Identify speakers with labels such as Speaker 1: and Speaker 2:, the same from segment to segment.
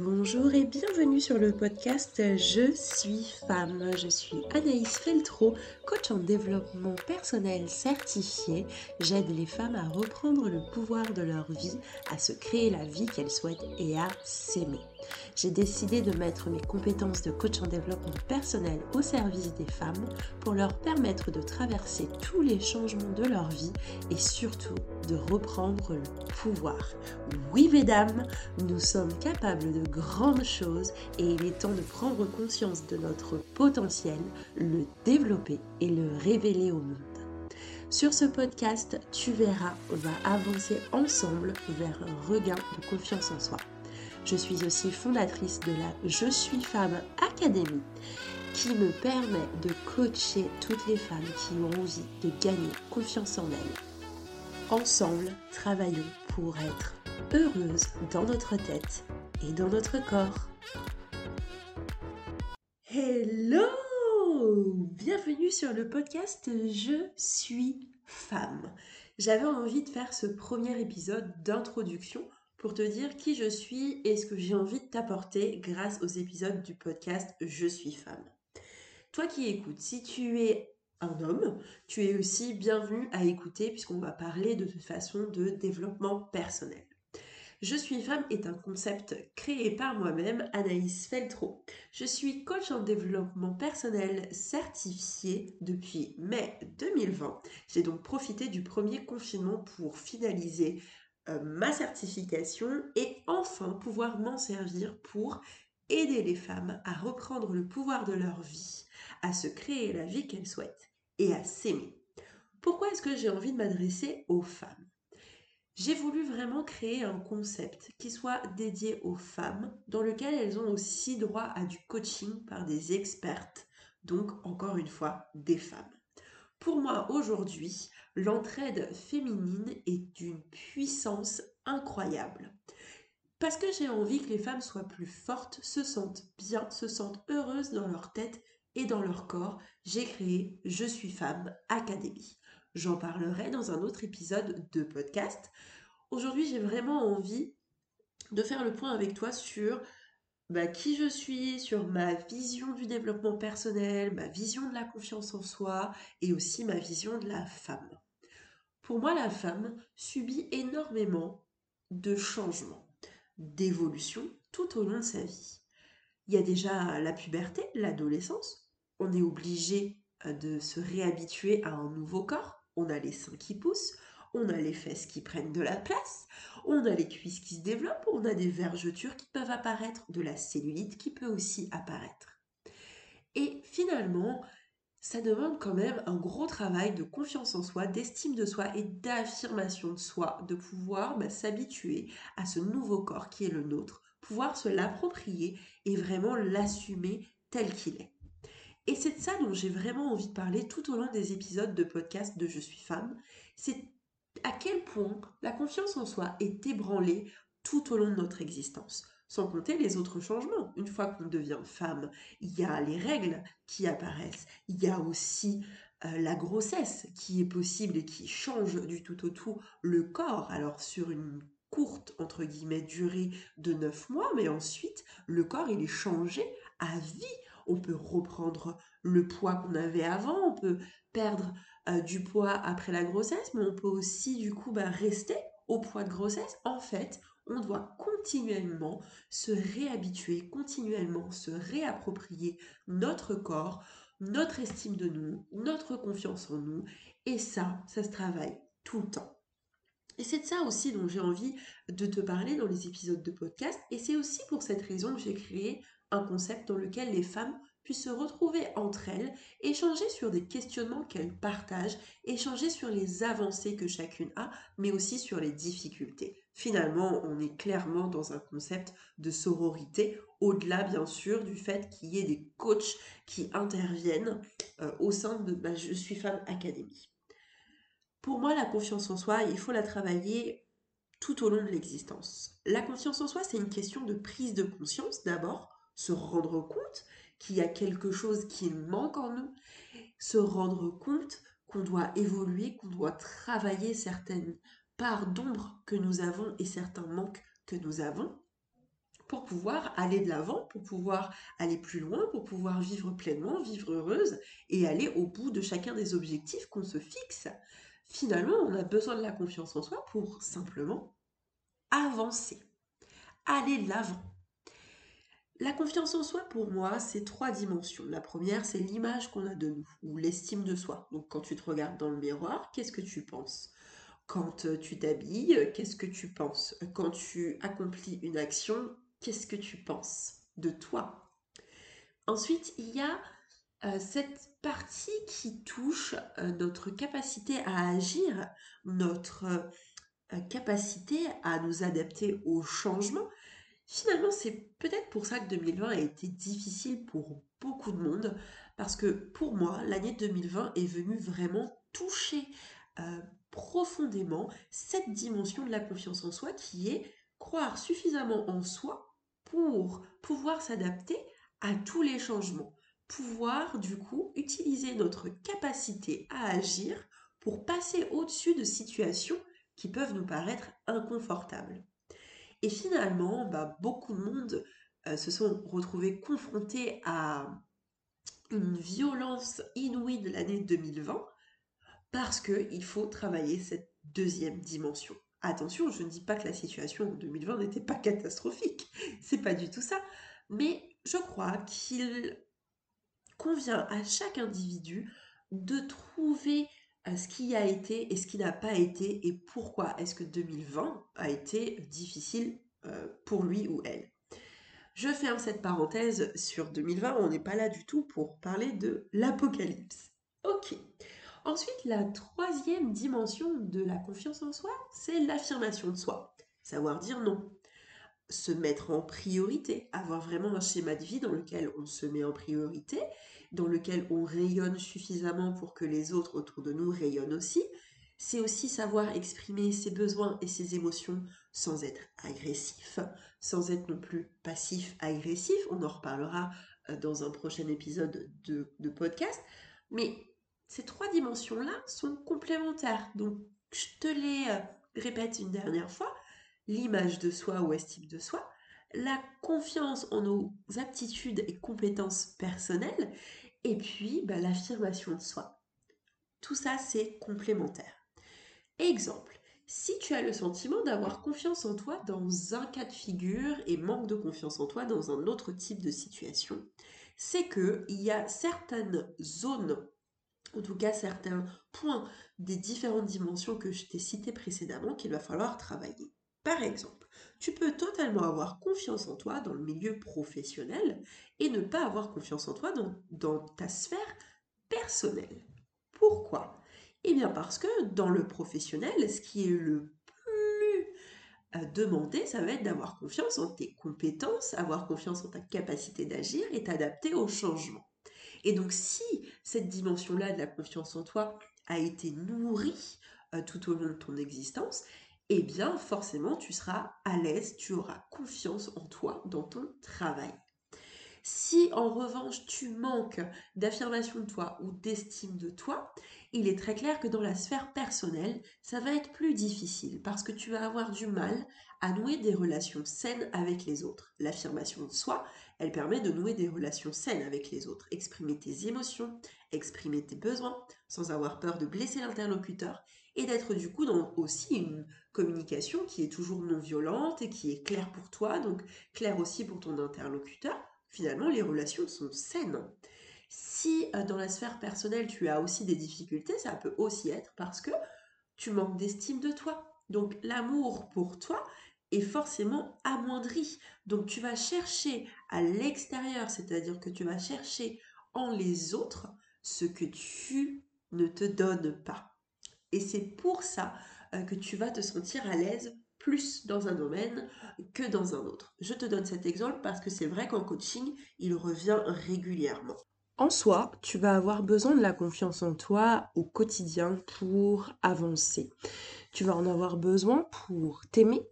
Speaker 1: Bonjour et bienvenue sur le podcast Je suis femme. Je suis Anaïs Feltro, coach en développement personnel certifié. J'aide les femmes à reprendre le pouvoir de leur vie, à se créer la vie qu'elles souhaitent et à s'aimer. J'ai décidé de mettre mes compétences de coach en développement personnel au service des femmes pour leur permettre de traverser tous les changements de leur vie et surtout de reprendre le pouvoir. Oui, mesdames, nous sommes capables de grandes choses et il est temps de prendre conscience de notre potentiel, le développer et le révéler au monde. Sur ce podcast, tu verras, on va avancer ensemble vers un regain de confiance en soi. Je suis aussi fondatrice de la Je suis femme Académie qui me permet de coacher toutes les femmes qui ont envie de gagner confiance en elles. Ensemble, travaillons pour être heureuses dans notre tête et dans notre corps. Hello Bienvenue sur le podcast Je suis femme. J'avais envie de faire ce premier épisode d'introduction pour te dire qui je suis et ce que j'ai envie de t'apporter grâce aux épisodes du podcast Je suis femme. Toi qui écoutes, si tu es un homme, tu es aussi bienvenu à écouter puisqu'on va parler de toute façon de développement personnel. Je suis femme est un concept créé par moi-même, Anaïs Feltro. Je suis coach en développement personnel certifié depuis mai 2020. J'ai donc profité du premier confinement pour finaliser euh, ma certification et enfin pouvoir m'en servir pour aider les femmes à reprendre le pouvoir de leur vie, à se créer la vie qu'elles souhaitent et à s'aimer. Pourquoi est-ce que j'ai envie de m'adresser aux femmes? J'ai voulu vraiment créer un concept qui soit dédié aux femmes, dans lequel elles ont aussi droit à du coaching par des expertes, donc encore une fois des femmes. Pour moi, aujourd'hui, l'entraide féminine est d'une puissance incroyable. Parce que j'ai envie que les femmes soient plus fortes, se sentent bien, se sentent heureuses dans leur tête et dans leur corps, j'ai créé Je suis femme Académie. J'en parlerai dans un autre épisode de podcast. Aujourd'hui, j'ai vraiment envie de faire le point avec toi sur bah, qui je suis, sur ma vision du développement personnel, ma vision de la confiance en soi et aussi ma vision de la femme. Pour moi, la femme subit énormément de changements, d'évolutions tout au long de sa vie. Il y a déjà la puberté, l'adolescence. On est obligé euh, de se réhabituer à un nouveau corps. On a les seins qui poussent, on a les fesses qui prennent de la place, on a les cuisses qui se développent, on a des vergetures qui peuvent apparaître, de la cellulite qui peut aussi apparaître. Et finalement, ça demande quand même un gros travail de confiance en soi, d'estime de soi et d'affirmation de soi, de pouvoir bah, s'habituer à ce nouveau corps qui est le nôtre, pouvoir se l'approprier et vraiment l'assumer tel qu'il est. Et c'est de ça dont j'ai vraiment envie de parler tout au long des épisodes de podcast de Je suis femme. C'est à quel point la confiance en soi est ébranlée tout au long de notre existence sans compter les autres changements. Une fois qu'on devient femme, il y a les règles qui apparaissent, il y a aussi euh, la grossesse qui est possible et qui change du tout au tout le corps. Alors sur une courte, entre durée de 9 mois, mais ensuite, le corps, il est changé à vie. On peut reprendre le poids qu'on avait avant, on peut perdre euh, du poids après la grossesse, mais on peut aussi, du coup, bah, rester au poids de grossesse. En fait, on doit continuellement se réhabituer, continuellement se réapproprier notre corps, notre estime de nous, notre confiance en nous. Et ça, ça se travaille tout le temps. Et c'est de ça aussi dont j'ai envie de te parler dans les épisodes de podcast. Et c'est aussi pour cette raison que j'ai créé un concept dans lequel les femmes puissent se retrouver entre elles, échanger sur des questionnements qu'elles partagent, échanger sur les avancées que chacune a, mais aussi sur les difficultés. Finalement, on est clairement dans un concept de sororité, au-delà bien sûr du fait qu'il y ait des coachs qui interviennent euh, au sein de ma Je suis femme académie. Pour moi, la confiance en soi, il faut la travailler tout au long de l'existence. La confiance en soi, c'est une question de prise de conscience d'abord, se rendre compte qu'il y a quelque chose qui manque en nous, se rendre compte qu'on doit évoluer, qu'on doit travailler certaines parts d'ombre que nous avons et certains manques que nous avons. pour pouvoir aller de l'avant, pour pouvoir aller plus loin, pour pouvoir vivre pleinement, vivre heureuse et aller au bout de chacun des objectifs qu'on se fixe. Finalement, on a besoin de la confiance en soi pour simplement avancer, aller de l'avant. La confiance en soi, pour moi, c'est trois dimensions. La première, c'est l'image qu'on a de nous, ou l'estime de soi. Donc quand tu te regardes dans le miroir, qu'est-ce que tu penses? Quand euh, tu t'habilles, qu'est-ce que tu penses? Quand tu accomplis une action, qu'est-ce que tu penses de toi? Ensuite, il y a euh, cette partie qui touche euh, notre capacité à agir, notre capacité à nous adapter au changement. Finalement, c'est peut-être pour ça que 2020 a été difficile pour beaucoup de monde, parce que pour moi, l'année 2020 est venue vraiment toucher profondément cette dimension de la confiance en soi qui est croire suffisamment en soi pour pouvoir s'adapter à tous les changements, pouvoir du coup utiliser notre capacité à agir pour passer au-dessus de situations qui peuvent nous paraître inconfortables. Et finalement, bah, beaucoup de monde euh, se sont retrouvés confrontés à une violence inouïe de l'année 2020 parce qu'il faut travailler cette deuxième dimension. Attention, je ne dis pas que la situation en 2020 n'était pas catastrophique, c'est pas du tout ça, mais je crois qu'il convient à chaque individu de trouver ce qui a été et ce qui n'a pas été et pourquoi est-ce que 2020 a été difficile euh, pour lui ou elle. Je ferme cette parenthèse sur 2020, on n'est pas là du tout pour parler de l'apocalypse. Ok. Ensuite, la troisième dimension de la confiance en soi, c'est l'affirmation de soi. Savoir dire non. Se mettre en priorité, avoir vraiment un schéma de vie dans lequel on se met en priorité, dans lequel on rayonne suffisamment pour que les autres autour de nous rayonnent aussi. C'est aussi savoir exprimer ses besoins et ses émotions sans être agressif, sans être non plus passif-agressif. On en reparlera euh, dans un prochain épisode de, de podcast. Mais ces trois dimensions-là sont complémentaires. Donc, je te les euh, répète une dernière fois. L'image de soi ou estime de soi, la confiance en nos aptitudes et compétences personnelles, et puis bah, l'affirmation de soi. Tout ça, c'est complémentaire. Exemple, si tu as le sentiment d'avoir confiance en toi dans un cas de figure et manque de confiance en toi dans un autre type de situation, c'est qu'il y a certaines zones en tout cas certains points des différentes dimensions que je t'ai citées précédemment qu'il va falloir travailler. Par exemple, tu peux totalement avoir confiance en toi dans le milieu professionnel et ne pas avoir confiance en toi dans, ta sphère personnelle. Pourquoi? Eh bien parce que dans le professionnel, ce qui est le plus euh, demandé, ça va être d'avoir confiance en tes compétences, avoir confiance en ta capacité d'agir et t'adapter au changement. Et donc si cette dimension-là de la confiance en toi a été nourrie euh, tout au long de ton existence, eh bien forcément tu seras à l'aise, tu auras confiance en toi dans ton travail. Si en revanche tu manques d'affirmation de toi ou d'estime de toi, il est très clair que dans la sphère personnelle, ça va être plus difficile parce que tu vas avoir du mal à nouer des relations saines avec les autres. L'affirmation de soi, elle permet de nouer des relations saines avec les autres, exprimer tes émotions, exprimer tes besoins, sans avoir peur de blesser l'interlocuteur, et d'être du coup dans aussi une communication qui est toujours non violente et qui est claire pour toi, donc claire aussi pour ton interlocuteur. Finalement, les relations sont saines. Si euh, dans la sphère personnelle, tu as aussi des difficultés, ça peut aussi être parce que tu manques d'estime de toi. Donc l'amour pour toi, est forcément amoindri. Donc tu vas chercher à l'extérieur, c'est-à-dire que tu vas chercher en les autres ce que tu ne te donnes pas. Et c'est pour ça euh, que tu vas te sentir à l'aise plus dans un domaine que dans un autre. Je te donne cet exemple parce que c'est vrai qu'en coaching, il revient régulièrement. En soi, tu vas avoir besoin de la confiance en toi au quotidien pour avancer. Tu vas en avoir besoin pour t'aimer,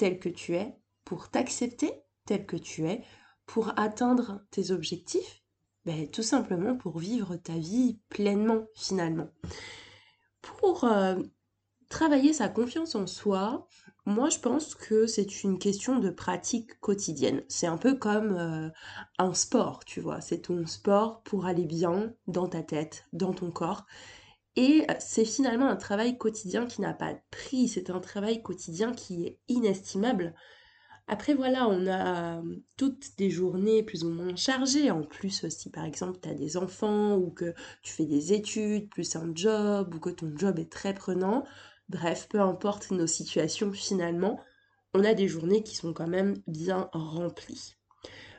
Speaker 1: tel que tu es, pour t'accepter tel que tu es, pour atteindre tes objectifs, ben, tout simplement pour vivre ta vie pleinement finalement. Pour euh, travailler sa confiance en soi, moi je pense que c'est une question de pratique quotidienne. C'est un peu comme euh, un sport, tu vois. C'est ton sport pour aller bien dans ta tête, dans ton corps. Et c'est finalement un travail quotidien qui n'a pas de prix, c'est un travail quotidien qui est inestimable. Après voilà, on a euh, toutes des journées plus ou moins chargées. En plus, si par exemple tu as des enfants ou que tu fais des études, plus un job ou que ton job est très prenant, bref, peu importe nos situations finalement, on a des journées qui sont quand même bien remplies.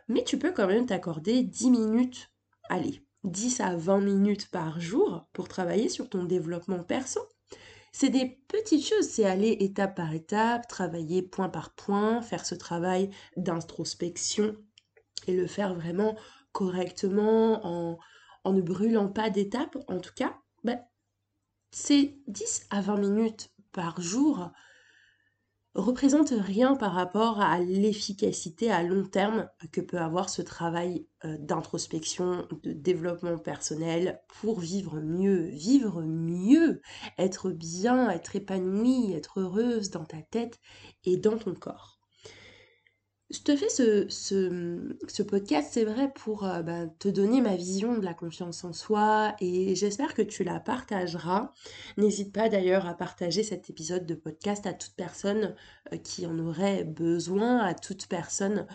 Speaker 1: Mais tu peux quand même t'accorder 10 minutes, allez, 10 à 20 minutes par jour pour travailler sur ton développement perso. C'est des petites choses, c'est aller étape par étape, travailler point par point, faire ce travail d'introspection et le faire vraiment correctement en, en ne brûlant pas d'étapes. En tout cas, bah, c'est 10 à 20 minutes par jour représente rien par rapport à l'efficacité à long terme que peut avoir ce travail euh, d'introspection, de développement personnel pour vivre mieux, vivre mieux, être bien, être épanouie, être heureuse dans ta tête et dans ton corps. Je te fais ce, podcast, c'est vrai, pour euh, bah, te donner ma vision de la confiance en soi et j'espère que tu la partageras. N'hésite pas d'ailleurs à partager cet épisode de podcast à toute personne euh, qui en aurait besoin, à toute personne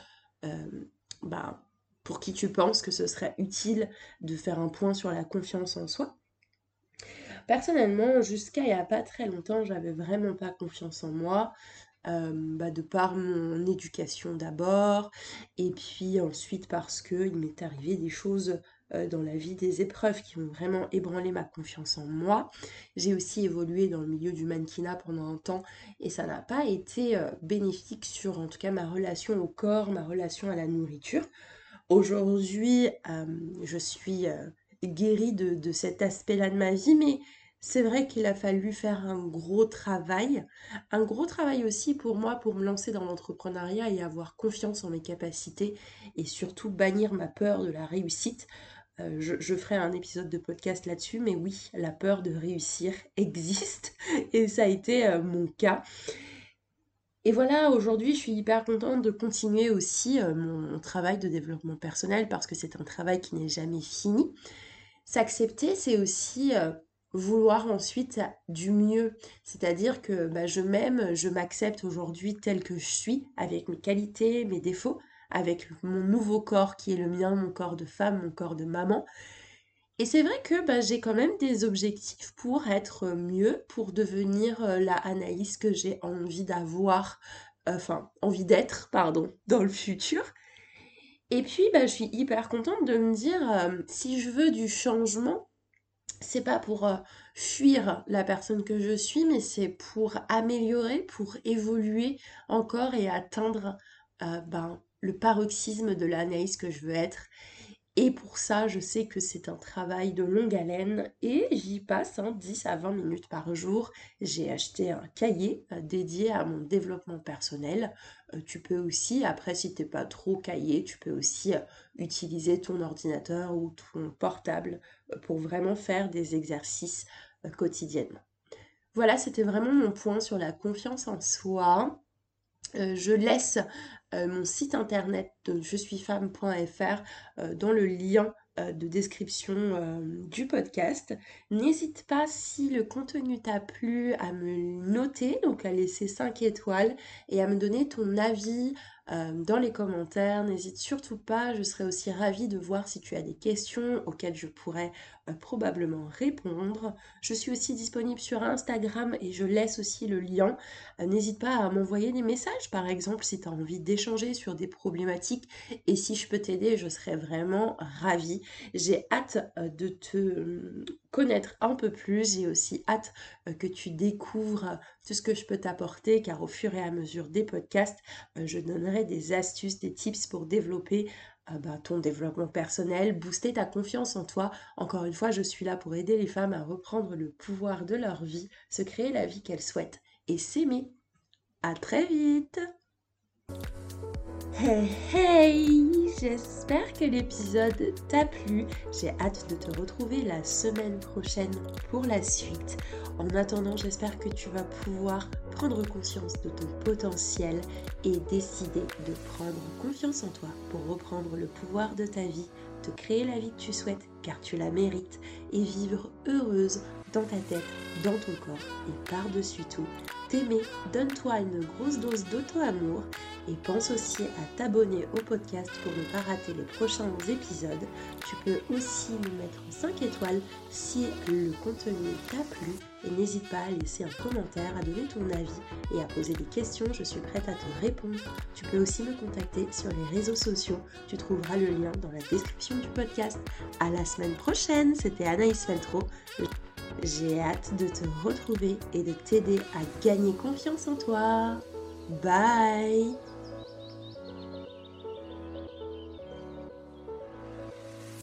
Speaker 1: euh, bah, pour qui tu penses que ce serait utile de faire un point sur la confiance en soi. Personnellement, jusqu'à il n'y a pas très longtemps, j'avais vraiment pas confiance en moi. Bah, de par mon éducation d'abord, et puis ensuite parce qu'il m'est arrivé des choses dans la vie, des épreuves qui ont vraiment ébranlé ma confiance en moi. J'ai aussi évolué dans le milieu du mannequinat pendant un temps et ça n'a pas été bénéfique sur en tout cas ma relation au corps, ma relation à la nourriture. Aujourd'hui, je suis guérie de, de, cet aspect-là de ma vie, mais c'est vrai qu'il a fallu faire un gros travail, un gros travail aussi pour moi pour me lancer dans l'entrepreneuriat et avoir confiance en mes capacités et surtout bannir ma peur de la réussite. Euh, je, ferai un épisode de podcast là-dessus, mais oui, la peur de réussir existe et ça a été euh, mon cas. Et voilà, aujourd'hui, je suis hyper contente de continuer aussi euh, mon travail de développement personnel parce que c'est un travail qui n'est jamais fini. S'accepter, c'est aussi vouloir ensuite du mieux. C'est-à-dire que bah, je m'aime, je m'accepte aujourd'hui tel que je suis, avec mes qualités, mes défauts, avec mon nouveau corps qui est le mien, mon corps de femme, mon corps de maman. Et c'est vrai que bah, j'ai quand même des objectifs pour être mieux, pour devenir euh, la Anaïs que j'ai envie d'avoir, enfin envie d'être, pardon, dans le futur. Et puis bah, je suis hyper contente de me dire, euh, si je veux du changement, c'est pas pour euh, fuir la personne que je suis, mais c'est pour améliorer, pour évoluer encore et atteindre euh, ben, le paroxysme de l'analyse que je veux être. Et pour ça, je sais que c'est un travail de longue haleine et j'y passe 10 hein, à 20 minutes par jour. J'ai acheté un cahier euh, dédié à mon développement personnel. Euh, tu peux aussi, après si t'es pas trop cahier, tu peux aussi euh, utiliser ton ordinateur ou ton portable pour vraiment faire des exercices quotidiennement. Voilà, c'était vraiment mon point sur la confiance en soi. je laisse mon site internet de je suis femme.fr euh, dans le lien euh, de description du podcast. N'hésite pas si le contenu t'a plu à me noter, donc à laisser 5 étoiles et à me donner ton avis euh, dans les commentaires. N'hésite surtout pas, je serais aussi ravie de voir si tu as des questions auxquelles je pourrais euh, probablement répondre. Je suis aussi disponible sur Instagram et je laisse aussi le lien. Euh, n'hésite pas à m'envoyer des messages par exemple si tu as envie d'échanger sur des problématiques et si je peux t'aider, je serais vraiment ravie. J'ai hâte de te connaître un peu plus. J'ai aussi hâte que tu découvres tout ce que je peux t'apporter car au fur et à mesure des podcasts, je donnerai des astuces, des tips pour développer euh, bah, ton développement personnel, booster ta confiance en toi. Encore une fois, je suis là pour aider les femmes à reprendre le pouvoir de leur vie, se créer la vie qu'elles souhaitent et s'aimer. À très vite Hey hey j'espère que l'épisode t'a plu. J'ai hâte de te retrouver la semaine prochaine pour la suite. En attendant, j'espère que tu vas pouvoir prendre conscience de ton potentiel et décider de prendre confiance en toi pour reprendre le pouvoir de ta vie, te créer la vie que tu souhaites car tu la mérites et vivre heureuse dans ta tête, dans ton corps et par-dessus tout, donne-toi une grosse dose d'auto-amour et pense aussi à t'abonner au podcast pour ne pas rater les prochains épisodes. Tu peux aussi nous mettre 5 étoiles si le contenu t'a plu et n'hésite pas à laisser un commentaire, à donner ton avis et à poser des questions, je suis prête à te répondre. Tu peux aussi me contacter sur les réseaux sociaux, tu trouveras le lien dans la description du podcast. À la semaine prochaine, c'était Anaïs Feltro. J'ai hâte de te retrouver et de t'aider à gagner confiance en toi. Bye